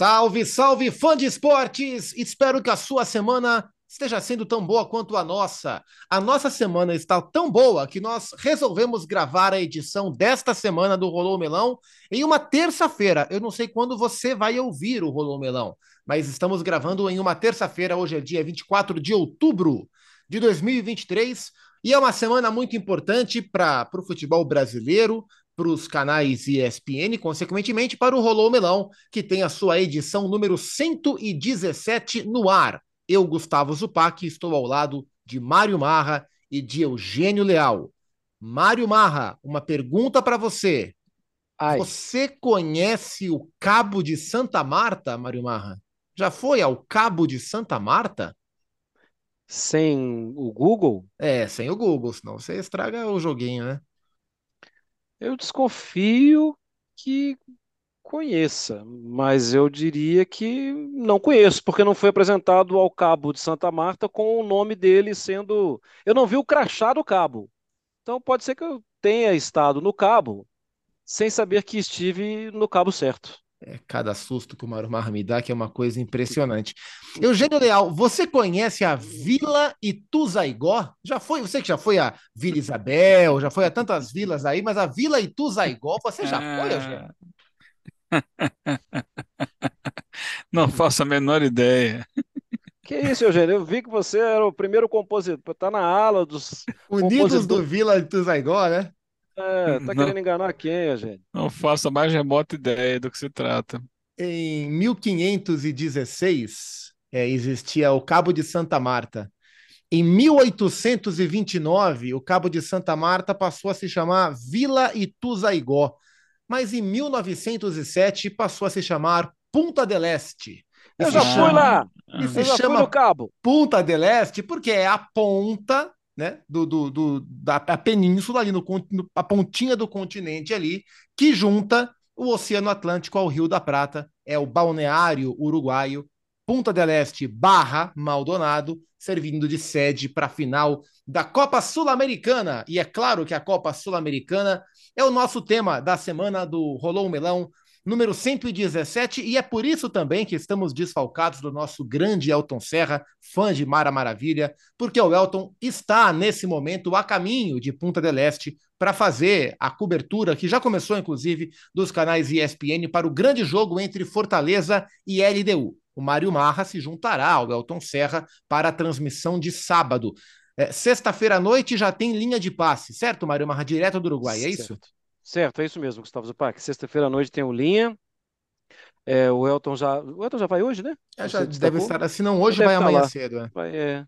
Salve, salve, fã de esportes! Espero que a sua semana esteja sendo tão boa quanto a nossa. A nossa semana está tão boa que nós resolvemos gravar a edição desta semana do Rolou Melão em uma terça-feira. Eu não sei quando você vai ouvir o Rolou Melão, mas estamos gravando em uma terça-feira. Hoje é dia 24 de outubro de 2023 e é uma semana muito importante para o futebol brasileiro, para os canais ESPN, consequentemente para o Rolou Melão, que tem a sua edição número 117 no ar. Eu, Gustavo Zupac, estou ao lado de Mário Marra e de Eugênio Leal. Mário Marra, uma pergunta para você. Ai. Você conhece o Cabo de Santa Marta, Mário Marra? Já foi ao Cabo de Santa Marta? Sem o Google? É, sem o Google, senão você estraga o joguinho, né? Eu desconfio que conheça, mas eu diria que não conheço, porque não foi apresentado ao cabo de Santa Marta com o nome dele sendo. Eu não vi o crachá do cabo. Então pode ser que eu tenha estado no cabo sem saber que estive no cabo certo. É cada susto que o Marumar me dá, que é uma coisa impressionante. Eugênio Leal, você conhece a Vila Ituzaigó? Já foi, você que já foi a Vila Isabel, já foi a tantas vilas aí, mas a Vila Ituzaigó, você já foi, Eugênio? Não faço a menor ideia. Que isso, Eugênio? Eu vi que você era o primeiro compositor, tá na ala dos Unidos do Vila Ituzaigó, né? É, tá querendo enganar quem, gente? Não faço a mais remota ideia do que se trata. Em 1516, é, existia o Cabo de Santa Marta. Em 1829, o Cabo de Santa Marta passou a se chamar Vila Ituzaigó, mas em 1907 passou a se chamar Punta del Este. Eu já fui lá. E se chama Cabo. Punta del Este porque é a ponta né, do, do, do, da península ali no, no, a pontinha do continente ali, que junta o Oceano Atlântico ao Rio da Prata, é o balneário uruguaio Punta del Este barra Maldonado, servindo de sede para a final da Copa Sul-Americana. E é claro que a Copa Sul-Americana é o nosso tema da semana do Rolou Melão número 117, e é por isso também que estamos desfalcados do nosso grande Elton Serra, fã de Mara Maravilha, porque o Elton está nesse momento a caminho de Punta del Este para fazer a cobertura, que já começou inclusive, dos canais ESPN para o grande jogo entre Fortaleza e LDU. O Mário Marra se juntará ao Elton Serra para a transmissão de sábado. É, Sexta-feira à noite já tem linha de passe, certo, Mário Marra? Direto do Uruguai, é certo. isso? Certo, é isso mesmo, Gustavo Zupac. Sexta-feira à noite tem o Linha. É, o Elton já. O Elton já vai hoje, né? É, já deve estar, se não hoje, vai amanhã lá. cedo. É. Vai, é.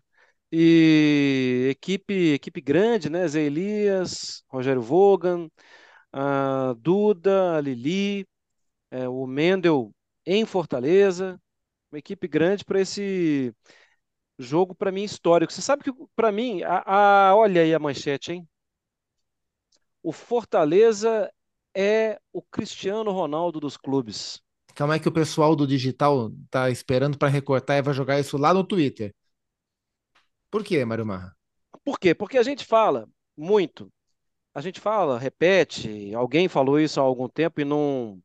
E equipe, equipe grande, né? Zé Elias, Rogério Vogan, a Duda, a Lili, é, o Mendel em Fortaleza. Uma equipe grande para esse jogo, para mim, histórico. Você sabe que, para mim, a, a, olha aí a manchete, hein? O Fortaleza é o Cristiano Ronaldo dos clubes. Calma aí que o pessoal do digital tá esperando para recortar e vai jogar isso lá no Twitter. Por quê, Mário Marra? Por quê? Porque a gente fala muito. A gente fala, repete, alguém falou isso há algum tempo e não,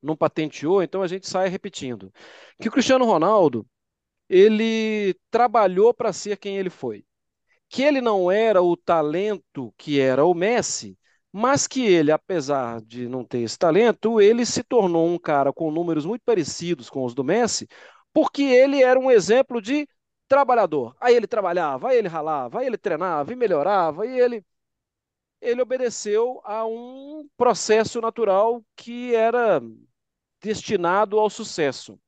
não patenteou, então a gente sai repetindo. Que o Cristiano Ronaldo, ele trabalhou para ser quem ele foi. Que ele não era o talento que era o Messi, mas que ele, apesar de não ter esse talento, ele se tornou um cara com números muito parecidos com os do Messi, porque ele era um exemplo de trabalhador. Aí ele trabalhava, aí ele ralava, aí ele treinava e melhorava, e ele ele obedeceu a um processo natural que era destinado ao sucesso.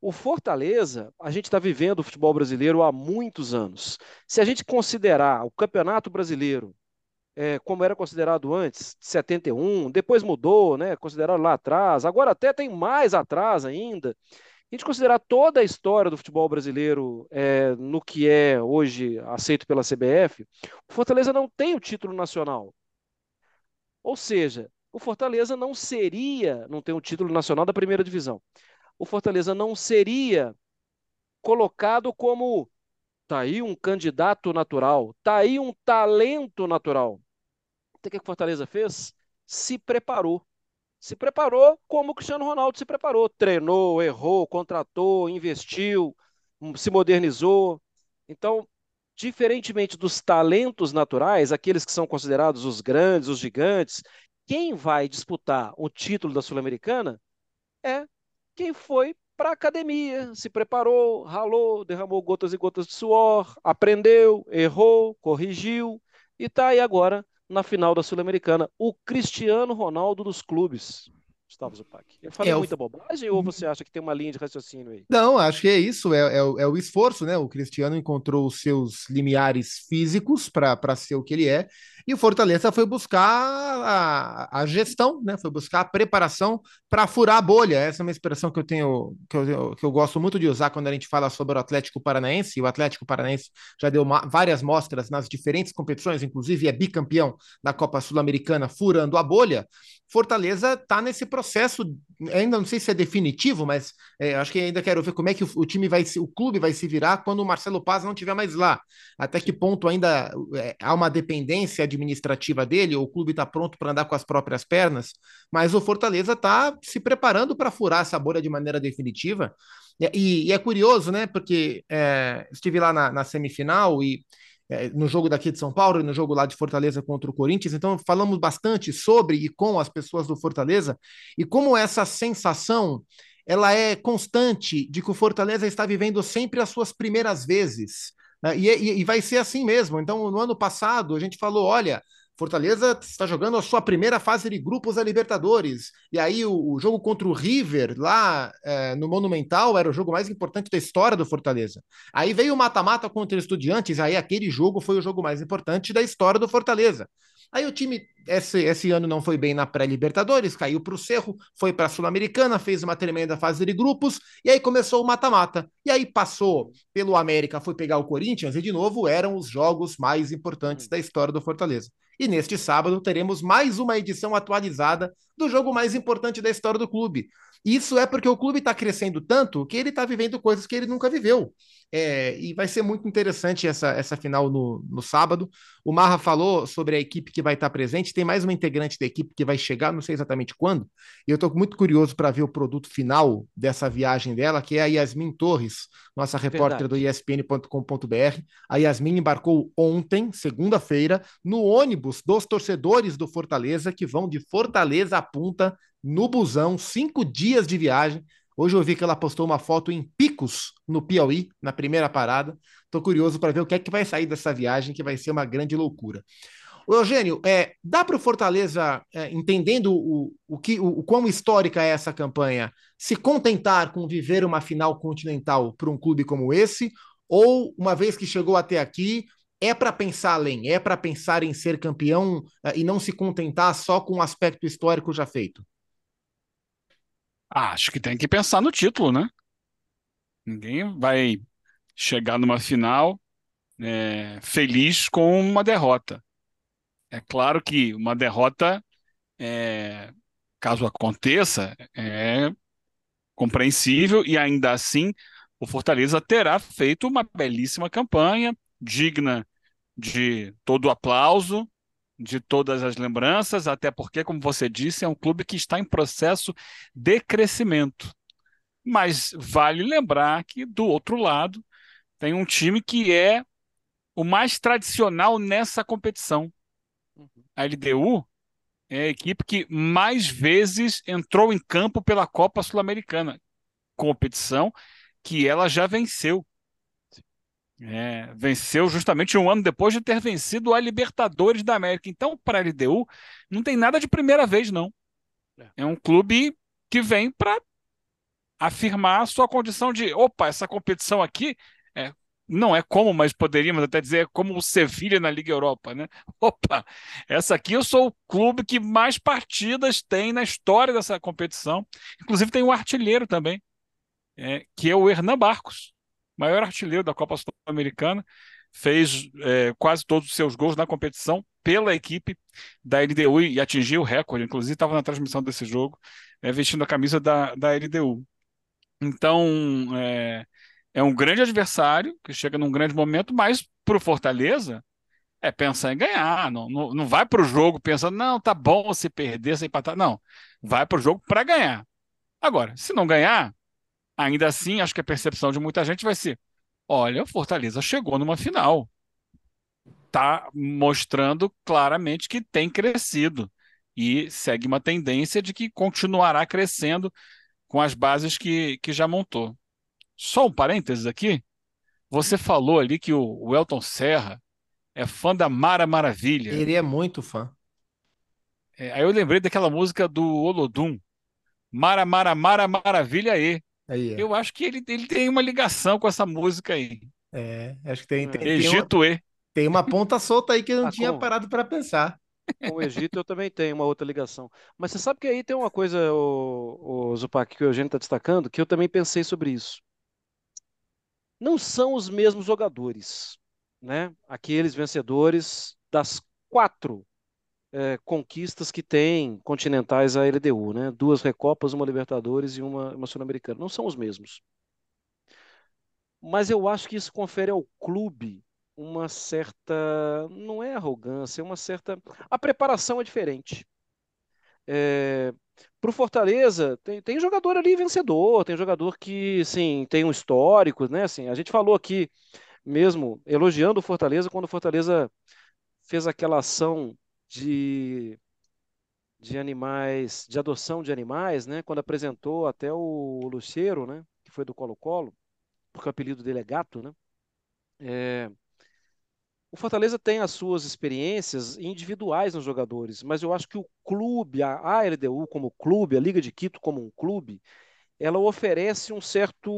O Fortaleza, a gente está vivendo o futebol brasileiro há muitos anos. Se a gente considerar o Campeonato Brasileiro é, como era considerado antes, 71, depois mudou, né? Considerado lá atrás, agora até tem mais atrás ainda. A gente considerar toda a história do futebol brasileiro é, no que é hoje aceito pela CBF, o Fortaleza não tem o título nacional. Ou seja, o Fortaleza não seria, não tem o título nacional da primeira divisão. O Fortaleza não seria colocado como tá aí um candidato natural, tá aí um talento natural. O que o Fortaleza fez? Se preparou. se preparou como o Cristiano Ronaldo se preparou. Treinou, errou, contratou, investiu, hum, se modernizou. Então, diferentemente dos talentos naturais, aqueles que são considerados os grandes, os gigantes, quem vai disputar o título da Sul-Americana é quem foi para a academia, se preparou, ralou, derramou gotas e gotas de suor, aprendeu, errou, corrigiu e está aí agora na final da Sul-Americana. O Cristiano Ronaldo dos clubes. Gustavo Zupac. Eu falei É, o- muita bobagem ou você acha que tem uma linha de raciocínio aí? Não, acho que é isso, é, é o- é o esforço, né? O Cristiano encontrou os seus limiares físicos para ser o que ele é, e o Fortaleza foi buscar a, a gestão, né? Foi buscar a preparação para furar a bolha. Essa é uma expressão que eu tenho, que eu, que eu gosto muito de usar quando a gente fala sobre o Atlético Paranaense. E o Atlético Paranaense já deu ma- várias mostras nas diferentes competições, inclusive é bicampeão da Copa Sul-Americana, furando a bolha. Fortaleza está nesse processo, ainda não sei se é definitivo, mas é, acho que ainda quero ver como é que o, o time vai o clube vai se virar quando o Marcelo Paz não estiver mais lá. Até que ponto ainda é, há uma dependência administrativa dele, ou o clube está pronto para andar com as próprias pernas, mas o Fortaleza está se preparando para furar essa bolha de maneira definitiva. E, e é curioso, né? Porque é, estive lá na, na semifinal e é, no jogo daqui de São Paulo e no jogo lá de Fortaleza contra o Corinthians. Então, falamos bastante sobre e com as pessoas do Fortaleza e como essa sensação ela é constante de que o Fortaleza está vivendo sempre as suas primeiras vezes. né? E, e- e vai ser assim mesmo. Então, no ano passado, a gente falou: olha. Fortaleza está jogando a sua primeira fase de grupos da Libertadores. E aí, o, o jogo contra o River, lá é, no Monumental, era o jogo mais importante da história do Fortaleza. Aí veio o mata-mata contra o Estudiantes, aí aquele jogo foi o jogo mais importante da história do Fortaleza. Aí o time, esse, esse ano não foi bem na pré-Libertadores, caiu para o Cerro, foi para a Sul-Americana, fez uma tremenda fase de grupos, e aí começou o mata-mata. E aí passou pelo América, foi pegar o Corinthians, e de novo eram os jogos mais importantes da história do Fortaleza. E neste sábado teremos mais uma edição atualizada do jogo mais importante da história do clube. Isso é porque o clube está crescendo tanto que ele está vivendo coisas que ele nunca viveu. É, e vai ser muito interessante essa, essa final no, no sábado. O Marra falou sobre a equipe que vai estar presente. Tem mais uma integrante da equipe que vai chegar, não sei exatamente quando. E eu estou muito curioso para ver o produto final dessa viagem dela, que é a Yasmin Torres, nossa repórter Verdade. do ESPN.com.br. A Yasmin embarcou ontem, segunda-feira, no ônibus dos torcedores do Fortaleza, que vão de Fortaleza a Punta no busão, cinco dias de viagem. Hoje eu vi que ela postou uma foto em Picos, no Piauí, na primeira parada. Estou curioso para ver o que é que vai sair dessa viagem, que vai ser uma grande loucura. Eugênio, é, dá para o Fortaleza, é, entendendo o, o, que, o, o quão histórica é essa campanha, se contentar com viver uma final continental para um clube como esse? Ou, uma vez que chegou até aqui, é para pensar além, é para pensar em ser campeão é, e não se contentar só com o aspecto histórico já feito? Ah, acho que tem que pensar no título, né? Ninguém vai chegar numa final é, feliz com uma derrota. É claro que uma derrota, é, caso aconteça, é compreensível e ainda assim o Fortaleza terá feito uma belíssima campanha, digna de todo o aplauso, de todas as lembranças, até porque, como você disse, é um clube que está em processo de crescimento. Mas vale lembrar que, do outro lado, tem um time que é o mais tradicional nessa competição. A LDU é a equipe que mais vezes entrou em campo pela Copa Sul-Americana, competição que ela já venceu. É, venceu justamente um ano depois de ter vencido a Libertadores da América. Então, para a LDU, não tem nada de primeira vez, não. É um clube que vem para afirmar a sua condição de, opa, essa competição aqui é, não é como, mas poderíamos até dizer, é como o Sevilha na Liga Europa, né? Opa, essa aqui eu sou o clube que mais partidas tem na história dessa competição. Inclusive tem um artilheiro também, é, que é o Hernan Barcos, maior artilheiro da Copa Sul-Americana, fez é, quase todos os seus gols na competição pela equipe da LDU e atingiu o recorde, inclusive estava na transmissão desse jogo, é, vestindo a camisa da, da LDU. Então, é, é um grande adversário que chega num grande momento, mas para o Fortaleza é pensar em ganhar. Não, não, não vai para o jogo pensando, não, tá bom se perder, se empatar. Não, vai para o jogo para ganhar. Agora, se não ganhar, ainda assim, acho que a percepção de muita gente vai ser: olha, o Fortaleza chegou numa final. Está mostrando claramente que tem crescido e segue uma tendência de que continuará crescendo com as bases que, que já montou. Só um parênteses aqui. Você falou ali que o, o Elton Serra é fã da Mara Maravilha. Ele é muito fã. É, aí eu lembrei daquela música do Olodum. Mara, Mara, Mara, Maravilha E. Aí é. Eu acho que ele, ele tem uma ligação com essa música aí. É, acho que tem, tem, tem, uma, Egito E. tem uma ponta solta aí que eu não Ah, tinha como? parado para pensar. Com o Egito eu também tenho uma outra ligação. Mas você sabe que aí tem uma coisa, o, o Zupac, que o Eugênio está destacando, que eu também pensei sobre isso. Não são os mesmos jogadores, né? Aqueles vencedores das quatro eh, conquistas que tem continentais a LDU, né? Duas Recopas, uma Libertadores e uma, uma Sul-Americana. Não são os mesmos. Mas eu acho que isso confere ao clube uma certa, não é arrogância, é uma certa. A preparação é diferente. Para o Fortaleza, tem, tem jogador ali vencedor, tem jogador que, sim, tem um histórico, né? Assim, a gente falou aqui mesmo, elogiando o Fortaleza, quando o Fortaleza fez aquela ação de, de animais, de adoção de animais, né? Quando apresentou até o Luceiro, né? Que foi do Colo-Colo, porque o apelido dele é Gato, né? É, o Fortaleza tem as suas experiências individuais nos jogadores, mas eu acho que o clube, a a LDU como clube, a Liga de Quito como um clube, ela oferece um certo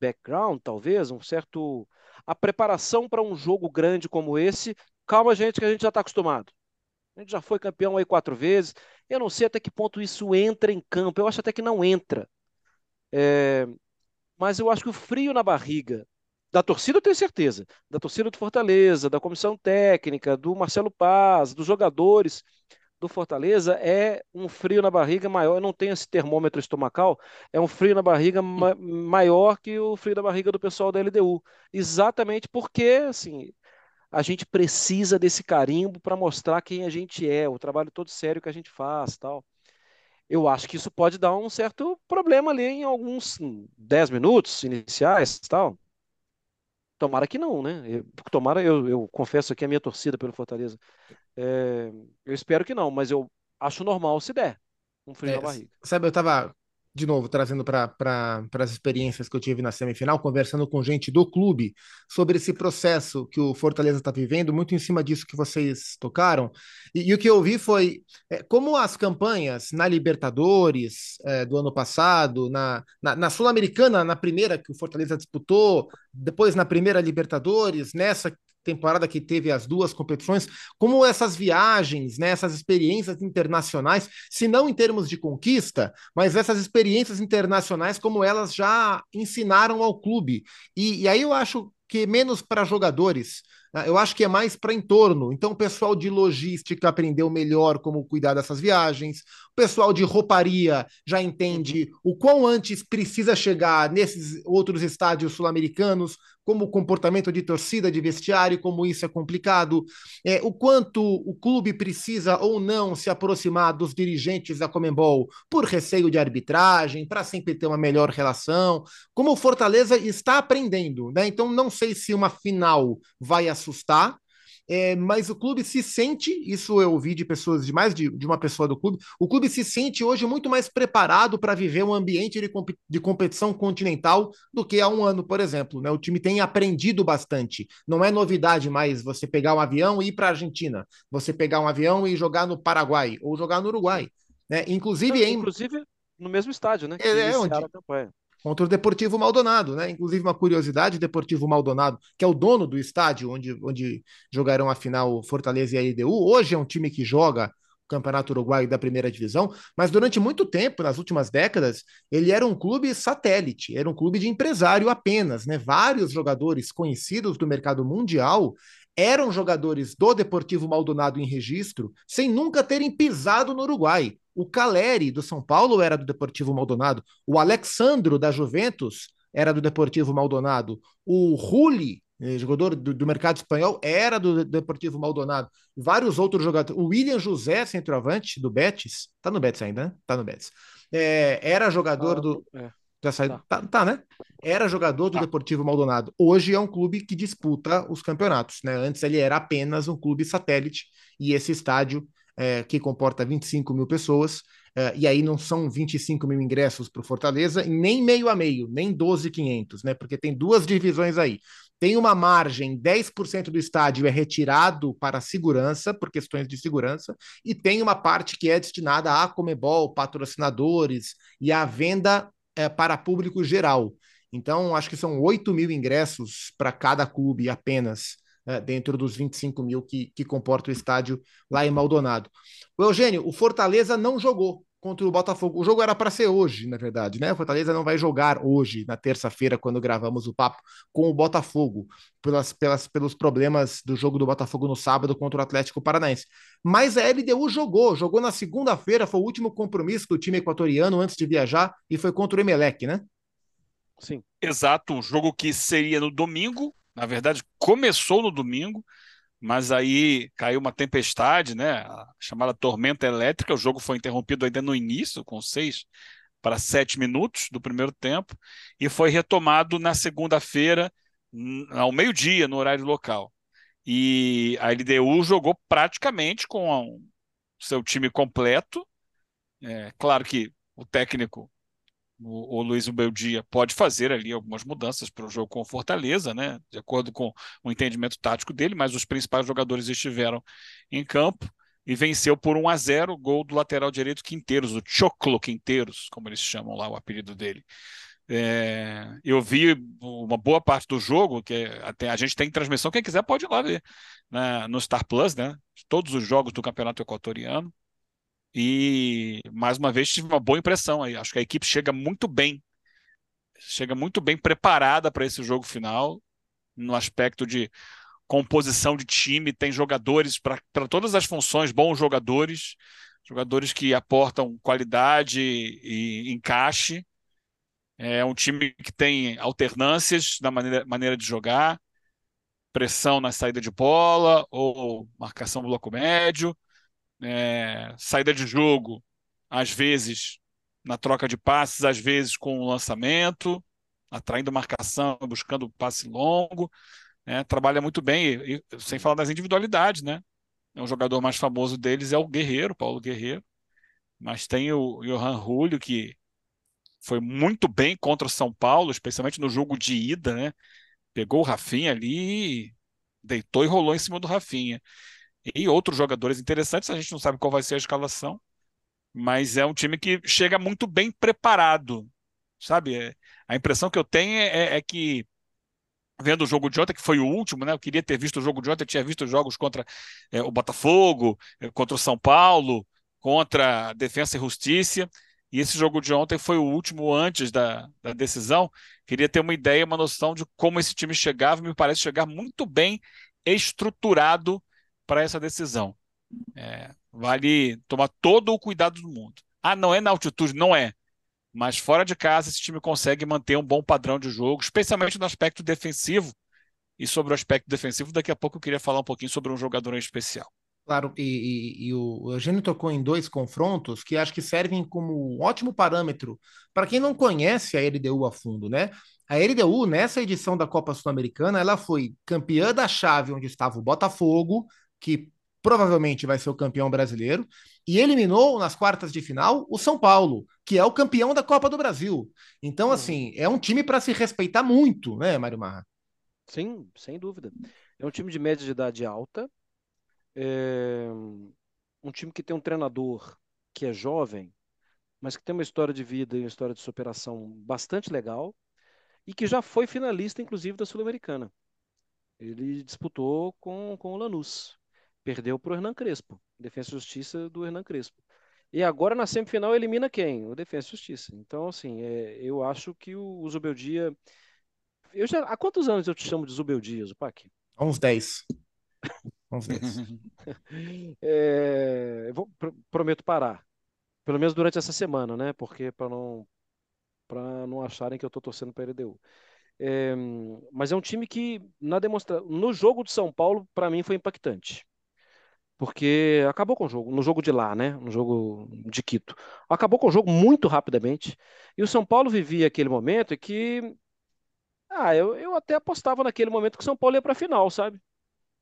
background, talvez, um certo. A preparação para um jogo grande como esse. Calma, gente, que a gente já está acostumado. A gente já foi campeão aí quatro vezes. Eu não sei até que ponto isso entra em campo. Eu acho até que não entra. É, Mas eu acho que o frio na barriga da torcida, eu tenho certeza. Da torcida do Fortaleza, da comissão técnica, do Marcelo Paz, dos jogadores do Fortaleza, é um frio na barriga maior. Eu não tenho esse termômetro estomacal, é um frio na barriga ma- maior que o frio da barriga do pessoal da LDU. Exatamente porque, assim, a gente precisa desse carimbo para mostrar quem a gente é, o trabalho todo sério que a gente faz, tal. Eu acho que isso pode dar um certo problema ali em alguns hum, 10 minutos iniciais, tal. Tomara que não, né? Tomara, eu, eu confesso aqui a minha torcida pelo Fortaleza. É, eu espero que não, mas eu acho normal se der um frio É, na barriga. sabe, eu tava, de novo, trazendo para pra, as experiências que eu tive na semifinal, conversando com gente do clube sobre esse processo que o Fortaleza está vivendo, muito em cima disso que vocês tocaram. E, e o que eu vi foi é, como as campanhas na Libertadores é, do ano passado, na, na, na Sul-Americana, na primeira que o Fortaleza disputou, depois na primeira Libertadores, nessa temporada que teve as duas competições, como essas viagens, né, essas experiências internacionais, se não em termos de conquista, mas essas experiências internacionais, como elas já ensinaram ao clube. E, e aí eu acho que menos para jogadores, eu acho que é mais para entorno. Então, o pessoal de logística aprendeu melhor como cuidar dessas viagens, o pessoal de rouparia já entende o quão antes precisa chegar nesses outros estádios sul-americanos, como o comportamento de torcida, de vestiário, como isso é complicado, é, o quanto o clube precisa ou não se aproximar dos dirigentes da Comembol por receio de arbitragem, para sempre ter uma melhor relação, como o Fortaleza está aprendendo, né? Então não sei se uma final vai assustar, é, mas o clube se sente, isso eu ouvi de pessoas, de mais de, de, uma pessoa do clube, o clube se sente hoje muito mais preparado para viver um ambiente de, comp de, competição continental do que há um ano, por exemplo. Né? O time tem aprendido bastante. Não é novidade mais você pegar um avião e ir para a Argentina, você pegar um avião e jogar no Paraguai ou jogar no Uruguai. Né? Inclusive, Não, em... inclusive no mesmo estádio, né? Que é, onde... a campanha contra o Deportivo Maldonado, né? Inclusive uma curiosidade, o Deportivo Maldonado, que é o dono do estádio onde, onde jogarão a final Fortaleza e a LDU, hoje é um time que joga o Campeonato Uruguaio da primeira divisão, mas durante muito tempo, nas últimas décadas, ele era um clube satélite, era um clube de empresário apenas, né? Vários jogadores conhecidos do mercado mundial eram jogadores do Deportivo Maldonado em registro, sem nunca terem pisado no Uruguai. O Caleri, do São Paulo, era do Deportivo Maldonado. O Alexandro, da Juventus, era do Deportivo Maldonado. O Rulli, eh, jogador do, do, mercado espanhol, era do Deportivo Maldonado. Vários outros jogadores. O William José, centroavante do Betis, tá no Betis ainda, né? Tá no Betis. É, era jogador ah, do. É. Já saiu. Tá. tá. Tá, né? Era jogador do tá. Deportivo Maldonado. Hoje é um clube que disputa os campeonatos, né? Antes ele era apenas um clube satélite e esse estádio, é, que comporta 25 mil pessoas, Uh, e aí não são 25 mil ingressos para o Fortaleza, nem meio a meio, nem 12,500, né? Porque tem duas divisões aí. Tem uma margem, 10% do estádio é retirado para segurança, por questões de segurança, e tem uma parte que é destinada a Comebol, patrocinadores e a venda é, para público geral. Então, acho que são 8 mil ingressos para cada clube apenas é, dentro dos 25 mil que, que comporta o estádio lá em Maldonado. O Eugênio, o Fortaleza não jogou contra o Botafogo. O jogo era para ser hoje, na verdade, né? O Fortaleza não vai jogar hoje, na terça-feira, quando gravamos o papo com o Botafogo, pelas, pelas, pelos problemas do jogo do Botafogo no sábado contra o Atlético Paranaense. Mas a LDU jogou, jogou na segunda-feira, foi o último compromisso do time equatoriano antes de viajar e foi contra o Emelec, né? Sim. Exato, um jogo que seria no domingo, na verdade, começou no domingo, mas aí caiu uma tempestade, né? Chamada tormenta elétrica. O jogo foi interrompido ainda no início, com seis para sete minutos do primeiro tempo, e foi retomado na segunda-feira, ao meio-dia, no horário local. E a LDU jogou praticamente com o seu time completo. É, claro que o técnico o, o Luiz Beldia pode fazer ali algumas mudanças para o jogo com Fortaleza, né? De acordo com o entendimento tático dele, mas os principais jogadores estiveram em campo e venceu por 1 a 0 gol do lateral direito Quinteiros, o Choclo Quinteiros, como eles chamam lá o apelido dele. É, eu vi uma boa parte do jogo, que até a gente tem transmissão, quem quiser pode ir lá ver né, no Star Plus, né? Todos os jogos do Campeonato Equatoriano. E mais uma vez tive uma boa impressão aí. Acho que a equipe chega muito bem, chega muito bem preparada para esse jogo final, no aspecto de composição de time, tem jogadores para todas as funções, bons jogadores, jogadores que aportam qualidade e encaixe. É um time que tem alternâncias na maneira, maneira de jogar, pressão na saída de bola ou marcação bloco médio é, saída de jogo, às vezes na troca de passes, às vezes com o lançamento, atraindo marcação, buscando passe longo. Né, trabalha muito bem, e, sem falar das individualidades, né? O jogador mais famoso deles é o Guerreiro, Paulo Guerreiro, mas tem o Johan Julio, que foi muito bem contra o São Paulo, especialmente no jogo de ida, né? Pegou o Rafinha ali, deitou e rolou em cima do Rafinha e outros jogadores interessantes. A gente não sabe qual vai ser a escalação, mas é um time que chega muito bem preparado, sabe? É, a impressão que eu tenho é, é, é, que vendo o jogo de ontem, que foi o último, né? Eu queria ter visto o jogo de ontem, eu tinha visto jogos contra é, o Botafogo, é, contra o São Paulo, contra a Defensa e Justiça. E esse jogo de ontem foi o último antes da, da decisão. Queria ter uma ideia, uma noção de como esse time chegava. Me parece chegar muito bem estruturado para essa decisão. É, vale tomar todo o cuidado do mundo. Ah, não é na altitude? Não é. Mas fora de casa, esse time consegue manter um bom padrão de jogo, especialmente no aspecto defensivo. E sobre o aspecto defensivo, daqui a pouco eu queria falar um pouquinho sobre um jogador em especial. Claro, e, e, e, o Eugênio tocou em dois confrontos que acho que servem como um ótimo parâmetro para quem não conhece a LDU a fundo, né? A LDU, nessa edição da Copa Sul-Americana, ela foi campeã da chave onde estava o Botafogo, que provavelmente vai ser o campeão brasileiro, e eliminou nas quartas de final o São Paulo, que é o campeão da Copa do Brasil. Então, uhum. assim, é um time para se respeitar muito, né, Mário Marra? Sim, sem dúvida. É um time de média de idade alta, é um time que tem um treinador que é jovem, mas que tem uma história de vida e uma história de superação bastante legal, e que já foi finalista, inclusive, da Sul-Americana. Ele disputou com, com o Lanús. Perdeu para o Hernan Crespo. Defesa e Justiça do Hernan Crespo. E agora na semifinal elimina quem? O Defesa e Justiça. Então, assim, é, eu acho que o, o Zubeldia. Eu já, há quantos anos eu te chamo de Zubeldia, Zupac? Há uns 10. uns 10. é, vou, pr prometo parar. Pelo menos durante essa semana, né? Porque para não, para não acharem que eu estou torcendo para a LDU. É, mas é um time que na demonstra... no jogo de São Paulo, para mim, foi impactante. Porque acabou com o jogo, no jogo de lá, né? No jogo de Quito. Acabou com o jogo muito rapidamente. E o São Paulo vivia aquele momento que. Ah, eu, eu até apostava naquele momento que o São Paulo ia para a final, sabe?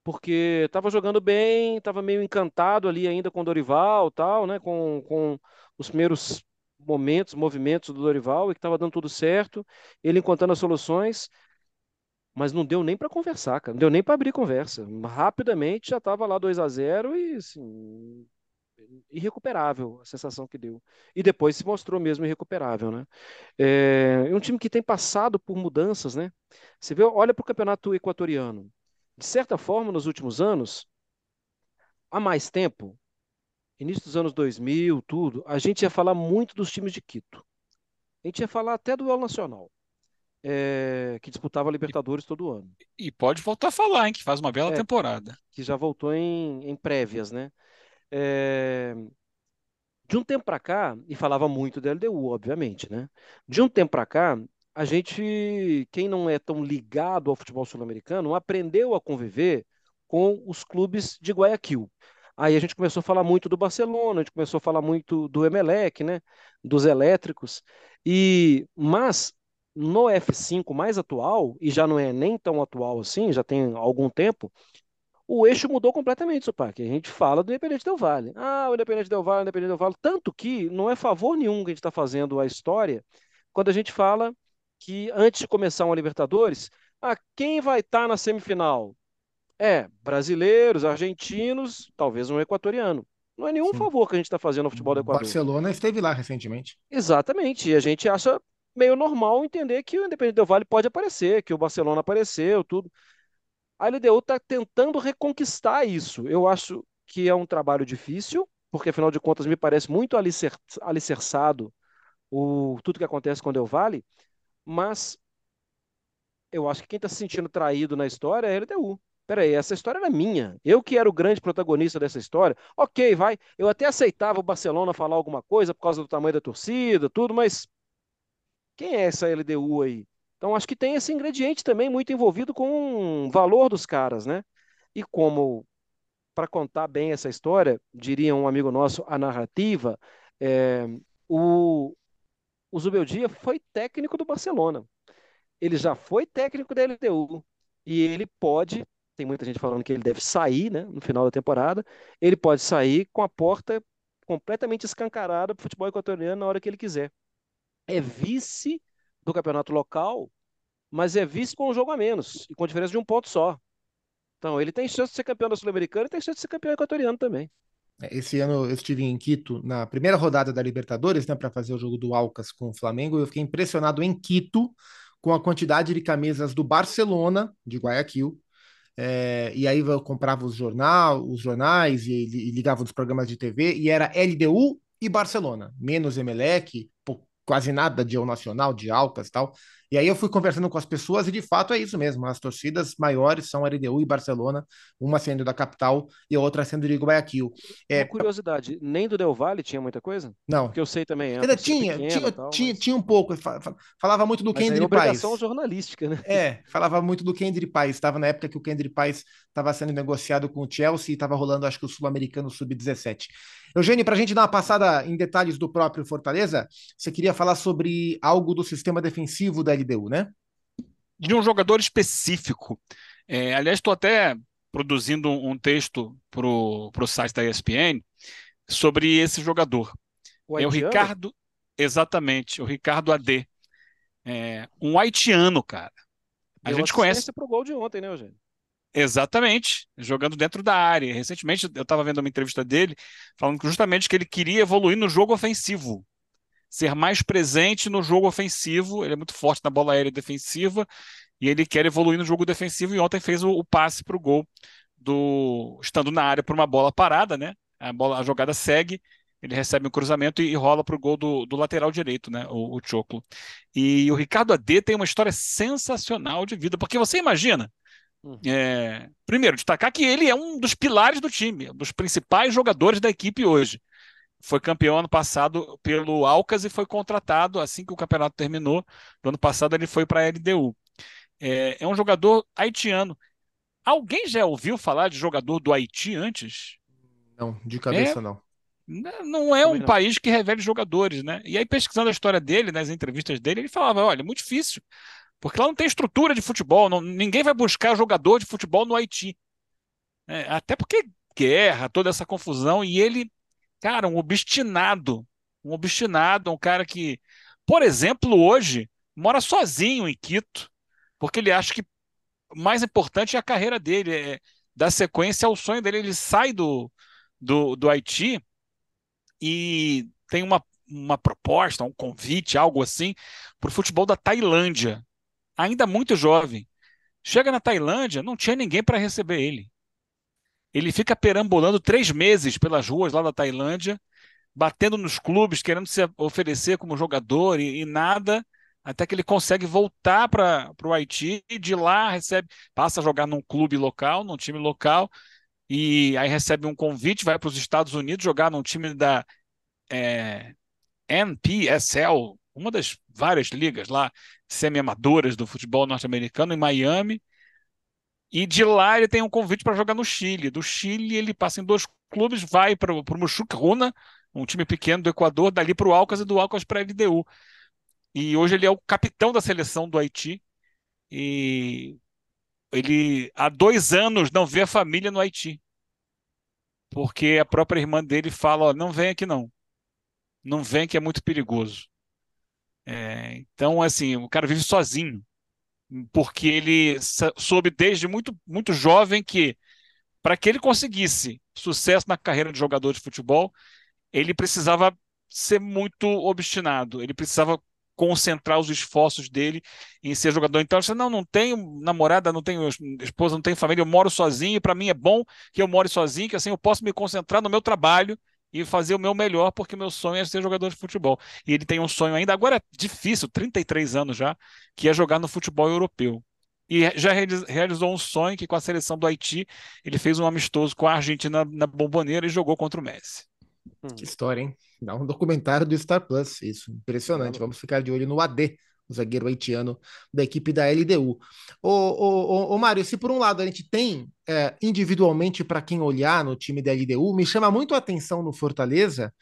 Porque estava jogando bem, estava meio encantado ali ainda com o Dorival, tal, né? Com, com os primeiros momentos, movimentos do Dorival e que estava dando tudo certo, ele encontrando as soluções, mas não deu nem para conversar, cara, não deu nem para abrir conversa. Rapidamente já estava lá 2 a 0 e assim, irrecuperável a sensação que deu. E depois se mostrou mesmo irrecuperável, né? É, um time que tem passado por mudanças, né? Você vê, olha para o campeonato equatoriano. De certa forma, nos últimos anos, há mais tempo, início dos anos 2000, tudo, a gente ia falar muito dos times de Quito. A gente ia falar até do El Nacional, é, que disputava a Libertadores todo ano. E pode voltar a falar, hein, que faz uma bela é, temporada. Que já voltou em, em prévias, né? É, de um tempo para cá, e falava muito da LDU, obviamente, né? De um tempo para cá, a gente, quem não é tão ligado ao futebol sul-americano, aprendeu a conviver com os clubes de Guayaquil. Aí a gente começou a falar muito do Barcelona, a gente começou a falar muito do Emelec, né? Dos elétricos. E mas no F5 mais atual, e já não é nem tão atual assim, já tem algum tempo, o eixo mudou completamente, Supac. A gente fala do Independente Del Vale. Ah, o Independente Del Vale, o Independente Del Vale. Tanto que não é favor nenhum que a gente está fazendo a história quando a gente fala que antes de começar uma Libertadores, ah, quem vai estar tá na semifinal? É, brasileiros, argentinos, talvez um equatoriano. Não é nenhum Sim. favor que a gente está fazendo ao futebol do Equador. Barcelona esteve lá recentemente. Exatamente. E a gente acha meio normal entender que o Independente do Vale pode aparecer, que o Barcelona apareceu, tudo. A LDU está tentando reconquistar isso. Eu acho que é um trabalho difícil, porque afinal de contas me parece muito alicer, alicerçado o, tudo que acontece com o Del Vale, mas eu acho que quem está se sentindo traído na história é a LDU peraí, essa história era minha. Eu que era o grande protagonista dessa história. Ok, vai. Eu até aceitava o Barcelona falar alguma coisa por causa do tamanho da torcida, tudo, mas quem é essa LDU aí? Então acho que tem esse ingrediente também muito envolvido com o valor dos caras, né? E como, para contar bem essa história, diria um amigo nosso, a narrativa, é, o, o Zubeldia foi técnico do Barcelona. Ele já foi técnico da LDU. E ele pode tem muita gente falando que ele deve sair, né, no final da temporada. Ele pode sair com a porta completamente escancarada para o futebol equatoriano na hora que ele quiser. É vice do campeonato local, mas é vice com um jogo a menos e com diferença de um ponto só. Então, ele tem chance de ser campeão da Sul-Americana e tem chance de ser campeão equatoriano também. É, esse ano eu estive em Quito na primeira rodada da Libertadores, né, para fazer o jogo do Alcas com o Flamengo. Eu fiquei impressionado em Quito com a quantidade de camisas do Barcelona, de Guayaquil, é, e aí eu comprava os, jornal, os jornais e, e ligava nos programas de TV e era LDU e Barcelona, menos Emelec, quase nada de El Nacional, de Alcas e tal. E aí eu fui conversando com as pessoas e de fato é isso mesmo. As torcidas maiores são LDU e Barcelona, uma sendo da capital e a outra sendo de Guayaquil. É, uma curiosidade, nem do Del Valle tinha muita coisa? Não. Porque eu sei também. É Ainda tinha, tinha, tal, tinha, mas... tinha um pouco. Falava muito do Kendry é Paz. jornalística, né? É, falava muito do Kendry Paz. Estava na época que o Kendry Paz estava sendo negociado com o Chelsea e estava rolando, acho que o Sul-Americano Sub-17. Eugênio, para a gente dar uma passada em detalhes do próprio Fortaleza, você queria falar sobre algo do sistema defensivo da LDU, né? De um jogador específico. É, aliás, estou até produzindo um texto para o site da ESPN sobre esse jogador. O é o Ricardo, exatamente, o Ricardo AD. É, um haitiano, cara. A Deu gente conhece. para o gol de ontem, né, Eugênio? Exatamente, jogando dentro da área. Recentemente eu estava vendo uma entrevista dele falando justamente que ele queria evoluir no jogo ofensivo, ser mais presente no jogo ofensivo. Ele é muito forte na bola aérea defensiva e ele quer evoluir no jogo defensivo. E ontem fez o, o passe para o gol do estando na área por uma bola parada, né? A bola, a jogada segue, ele recebe um cruzamento e, e rola para o gol do, do, lateral direito, né? O, o Choclo. E o Ricardo AD tem uma história sensacional de vida, porque você imagina Uhum. É, primeiro, destacar que ele é um dos pilares do time, um dos principais jogadores da equipe hoje. Foi campeão ano passado pelo Alcas e foi contratado assim que o campeonato terminou. No ano passado ele foi para a LDU. É, é um jogador haitiano. Alguém já ouviu falar de jogador do Haiti antes? Não, de cabeça é, não. Não é um não. país que revele jogadores, né? E aí, pesquisando a história dele, nas entrevistas dele, ele falava: olha, é muito difícil, porque lá não tem estrutura de futebol, não, ninguém vai buscar jogador de futebol no Haiti. É, até porque guerra, toda essa confusão, e ele, cara, um obstinado, um obstinado, um cara que, por exemplo, hoje mora sozinho em Quito, porque ele acha que o mais importante é a carreira dele, é dar sequência ao sonho dele. Ele sai do, do, do Haiti e tem uma, uma proposta, um convite, algo assim, para o futebol da Tailândia. Ainda muito jovem. Chega na Tailândia, não tinha ninguém para receber ele. Ele fica perambulando três meses pelas ruas lá da Tailândia, batendo nos clubes, querendo se oferecer como jogador e, e nada até que ele consegue voltar para o Haiti e de lá recebe, passa a jogar num clube local, num time local, e aí recebe um convite, vai para os Estados Unidos jogar num time da é, NPSL, uma das várias ligas lá semi-amadoras do futebol norte-americano, em Miami. E de lá ele tem um convite para jogar no Chile. Do Chile ele passa em dois clubes, vai para o Muxuc Runa, um time pequeno do Equador, dali para o Alcas e do Alcas para a LDU. E hoje ele é o capitão da seleção do Haiti. E ele há dois anos não vê a família no Haiti. Porque a própria irmã dele fala: ó, não vem aqui não. Não vem que é muito perigoso. É, então, assim, o cara vive sozinho. Porque ele soube desde muito, muito jovem que para que ele conseguisse sucesso na carreira de jogador de futebol, ele precisava ser muito obstinado. Ele precisava concentrar os esforços dele em ser jogador. Então, você não, não tenho namorada, não tenho esposa, não tenho família, eu moro sozinho, para mim é bom que eu more sozinho, que assim eu posso me concentrar no meu trabalho e fazer o meu melhor, porque meu sonho é ser jogador de futebol. E ele tem um sonho ainda, agora é difícil, 33 anos já, que é jogar no futebol europeu. E já realizou um sonho que com a seleção do Haiti, ele fez um amistoso com a Argentina na Bomboneira e jogou contra o Messi. Hum. Que história, hein? Dá um documentário do Star Plus, isso, impressionante. Vamos ficar de olho no AD, zagueiro haitiano da equipe da LDU. Ô, ô, ô, Mário, se por um lado a gente tem é, individualmente para quem olhar no time da LDU, me chama muito a atenção no Fortaleza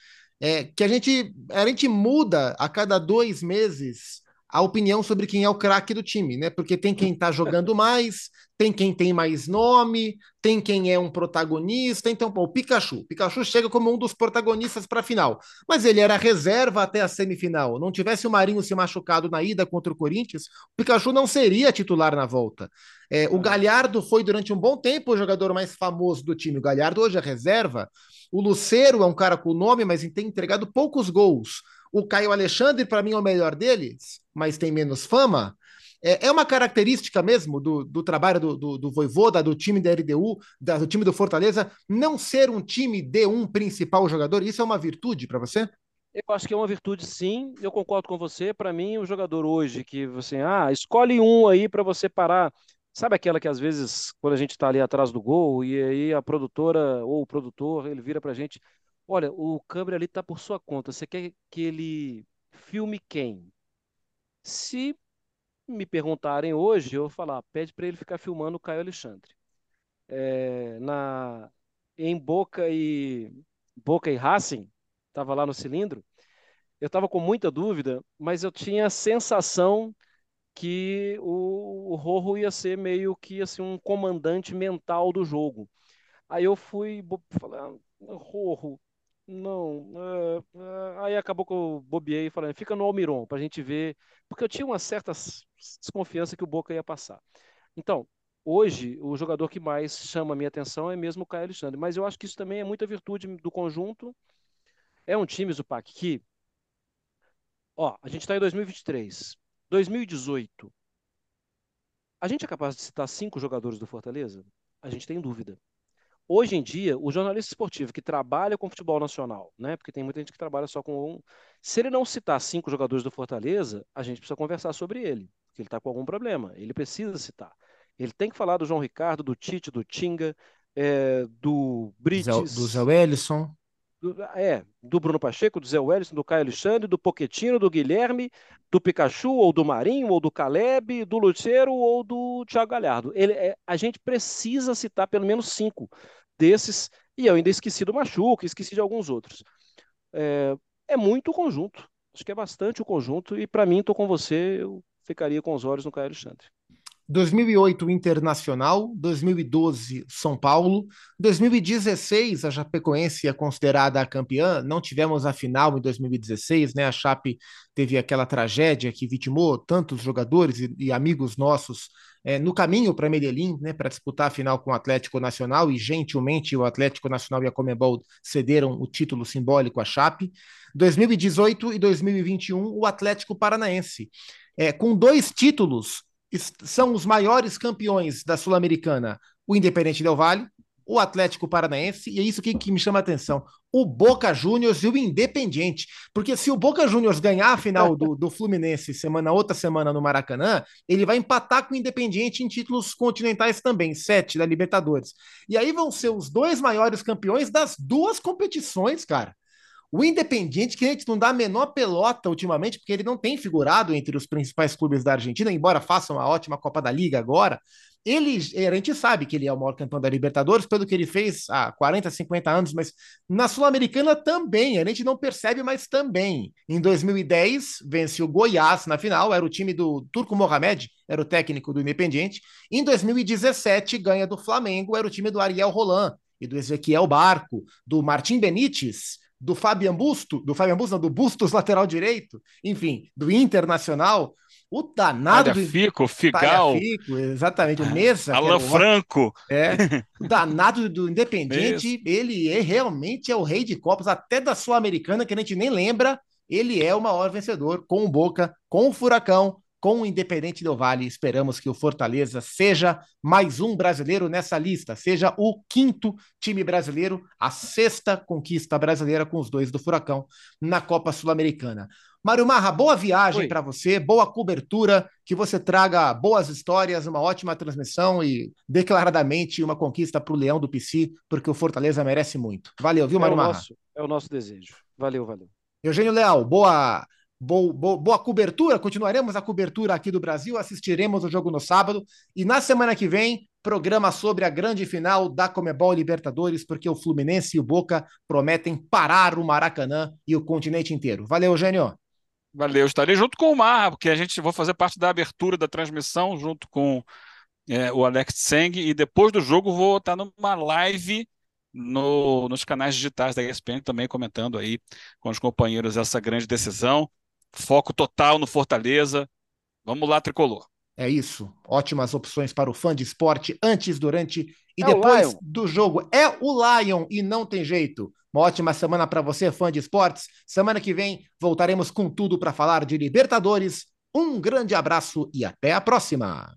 é, que a gente, a gente muda a cada dois meses a opinião sobre quem é o craque do time, né? Porque tem quem tá jogando mais, tem quem tem mais nome, tem quem é um protagonista. Então, pô, o Pikachu. O Pikachu chega como um dos protagonistas para a final. Mas ele era reserva até a semifinal. Não tivesse o Marinho se machucado na ida contra o Corinthians, o Pikachu não seria titular na volta. É, o Galhardo foi durante um bom tempo o jogador mais famoso do time. O Galhardo hoje é reserva. O Luceiro é um cara com nome, mas tem entregado poucos gols. O Caio Alexandre, para mim, é o melhor deles, mas tem menos fama. É, é uma característica mesmo do, do trabalho do, do, do Voivoda, do time da RDU, da, do time do Fortaleza, não ser um time de um principal jogador? Isso é uma virtude para você? Eu acho que é uma virtude, sim. Eu concordo com você. Para mim, o jogador hoje que você, ah, escolhe um aí para você parar. Sabe aquela que às vezes, quando a gente está ali atrás do gol e aí a produtora ou o produtor ele vira para a gente, olha, o câmera ali está por sua conta. Você quer que ele filme quem? Se me perguntarem hoje, eu vou falar, pede para ele ficar filmando o Caio Alexandre. É, na, em Boca e Boca e Racing, estava lá no cilindro, eu estava com muita dúvida, mas eu tinha a sensação que o, o Rojo ia ser meio que assim, um comandante mental do jogo. Aí eu fui falar, ah, Rojo, não. É, é, aí acabou que eu bobeei falando, fica no Almiron, para a gente ver. Porque eu tinha uma certa desconfiança que o Boca ia passar. Então, hoje, o jogador que mais chama a minha atenção é mesmo o Caio Alexandre. Mas eu acho que isso também é muita virtude do conjunto. É um time, Zupac, que. Ó, a gente está em 2023. 2018. A gente é capaz de citar cinco jogadores do Fortaleza? A gente tem dúvida. Hoje em dia, o jornalista esportivo que trabalha com futebol nacional, né? Porque tem muita gente que trabalha só com um. Se ele não citar cinco jogadores do Fortaleza, a gente precisa conversar sobre ele, porque ele está com algum problema. Ele precisa citar. Ele tem que falar do João Ricardo, do Tite, do Tinga, é, do Brites. Do Zé Wellison. Do, é, do Bruno Pacheco, do Zé Wellison, do Caio Alexandre, do Poquetino, do Guilherme, do Pikachu, ou do Marinho, ou do Caleb, do Luceiro ou do Thiago Galhardo. Ele, é, a gente precisa citar pelo menos cinco desses, e eu ainda esqueci do Machuca, esqueci de alguns outros. É, é muito o conjunto. Acho que é bastante o conjunto, e para mim, estou com você, eu ficaria com os olhos no Caio Alexandre. 2008 Internacional, 2012 São Paulo, 2016 a Chapecoense é considerada a campeã, não tivemos a final em 2016, né? A Chape teve aquela tragédia que vitimou tantos jogadores e, e amigos nossos é, no caminho para Medellín, né, para disputar a final com o Atlético Nacional e gentilmente o Atlético Nacional e a Comebol cederam o título simbólico à Chape. 2018 e 2021 o Atlético Paranaense. É, com dois títulos são os maiores campeões da Sul-Americana, o Independente Del Valle, o Atlético Paranaense, e é isso que, que me chama a atenção, o Boca Juniors e o Independiente. Porque se o Boca Juniors ganhar a final do, do Fluminense semana outra semana no Maracanã, ele vai empatar com o Independiente em títulos continentais também, sete da Libertadores. E aí vão ser os dois maiores campeões das duas competições, cara. O Independiente, que a gente não dá a menor pelota ultimamente, porque ele não tem figurado entre os principais clubes da Argentina, embora faça uma ótima Copa da Liga agora. Ele, a gente sabe que ele é o maior campeão da Libertadores, pelo que ele fez há 40, 50 anos, mas na Sul-Americana também, a gente não percebe, mas também. Em 2010, vence o Goiás na final, era o time do Turco Mohamed, era o técnico do Independiente. Em 2017, ganha do Flamengo, era o time do Ariel Roland e do Ezequiel Barco, do Martim Benítez do Fabian Busto, do Fabian Busto, não, do Bustos lateral direito, enfim, do Internacional, o danado Talha Fico, Figal, Fico, exatamente, o Mesa, Alan Franco, é, o danado do Independente, ele é realmente é o rei de copas, até da Sul-Americana, que a gente nem lembra, ele é o maior vencedor, com o Boca, com o Furacão, com o Independente do Vale. Esperamos que o Fortaleza seja mais um brasileiro nessa lista, seja o quinto time brasileiro, a sexta conquista brasileira com os dois do Furacão na Copa Sul-Americana. Mário Marra, boa viagem para você, boa cobertura, que você traga boas histórias, uma ótima transmissão e declaradamente uma conquista para o Leão do PC, porque o Fortaleza merece muito. Valeu, viu, é Mário Marra? Nosso, é o nosso desejo. Valeu, valeu. Eugênio Leal, boa Boa, boa, cobertura, continuaremos a cobertura aqui do Brasil, assistiremos o jogo no sábado e na semana que vem, programa sobre a grande final da Comebol Libertadores, porque o Fluminense e o Boca prometem parar o Maracanã e o continente inteiro. Valeu, Eugênio. Valeu, estarei junto com o Marra, porque a gente vou fazer parte da abertura da transmissão junto com é, o Alex Tseng e depois do jogo vou estar numa live no, nos canais digitais da ESPN também comentando aí com os companheiros essa grande decisão. Foco total no Fortaleza. Vamos lá, tricolor. É isso. Ótimas opções para o fã de esporte antes, durante e é depois do jogo. É o Lion e não tem jeito. Uma ótima semana para você, fã de esportes. Semana que vem voltaremos com tudo para falar de Libertadores. Um grande abraço e até a próxima.